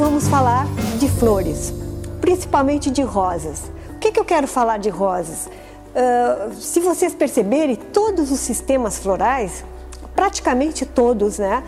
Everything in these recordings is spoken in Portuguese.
vamos falar de flores, principalmente de rosas. O que, que eu quero falar de rosas? Uh, se vocês perceberem, todos os sistemas florais, praticamente todos, né,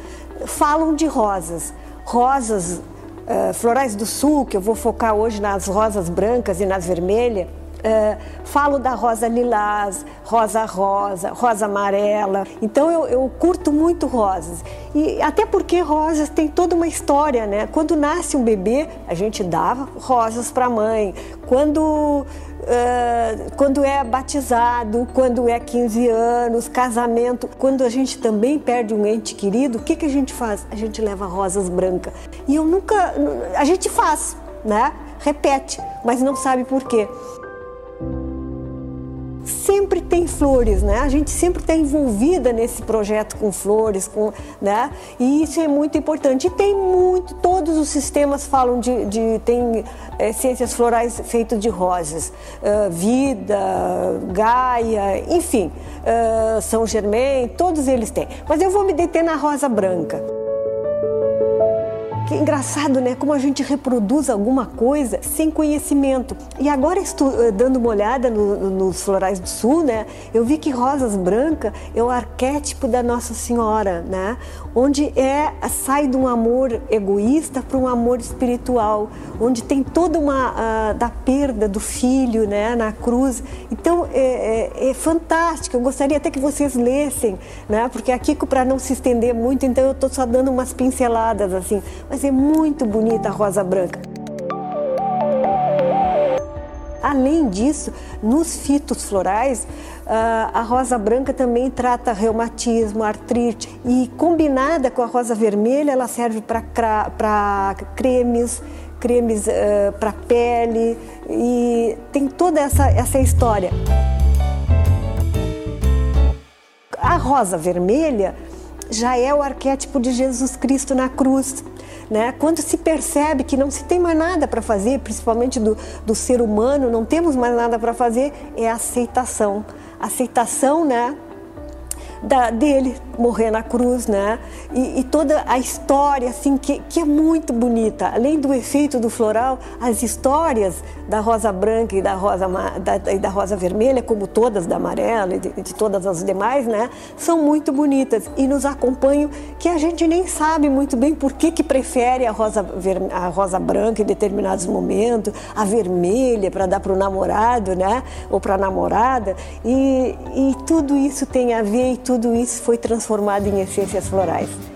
falam de rosas. Rosas uh, florais do sul, que eu vou focar hoje nas rosas brancas e nas vermelhas, Uh, falo da rosa lilás, rosa rosa, rosa amarela. Então eu, eu, curto muito rosas. E até porque rosas tem toda uma história, né? Quando nasce um bebê, a gente dava rosas para a mãe. Quando Uh, quando é batizado, quando é 15 anos, casamento, quando a gente também perde um ente querido, o que, que a gente faz? A gente leva rosas brancas. E eu nunca. A gente faz, né? Repete, mas não sabe por quê sempre tem flores, né? A gente sempre está envolvida nesse projeto com flores, com, né? E isso é muito importante. E tem muito, todos os sistemas falam de, de tem é, ciências florais feitas de rosas, uh, vida, Gaia, enfim, uh, São Germain, todos eles têm. Mas eu vou me deter na rosa branca. Que engraçado, né? Como a gente reproduz alguma coisa sem conhecimento. E agora, eh, dando uma olhada no, nos florais do sul, né? Eu vi que rosas brancas é o arquétipo da Nossa Senhora, né? Onde é sai de um amor egoísta para um amor espiritual, onde tem toda uma uh, da perda do filho, né? Na cruz. Então é, é, é fantástico. Eu gostaria até que vocês lessem, né? Porque aqui para não se estender muito, então eu estou só dando umas pinceladas assim mas é muito bonita a rosa branca. Além disso, nos fitos florais, ah, a rosa branca também trata reumatismo, artrite e combinada com a rosa vermelha, ela serve para cremes, cremes uh, para pele e tem toda essa, essa história. A rosa vermelha já é o arquétipo de Jesus Cristo na cruz. Né? Quando se percebe que não se tem mais nada para fazer, principalmente do, do ser humano, não temos mais nada para fazer, é a aceitação. Aceitação, né? Da, dele morrer na cruz, né? E, e, toda a história, assim, que, que é muito bonita. Além do efeito do floral, as histórias da rosa branca e da rosa, da, da rosa vermelha, como todas da amarela e de, de, todas as demais, né? São muito bonitas e nos acompanham que a gente nem sabe muito bem por que, que prefere a rosa, a rosa branca em determinados momentos, a vermelha para dar para o namorado, né? Ou para a namorada. E, e tudo isso tem a ver e tudo tudo isso foi transformado em essências florais.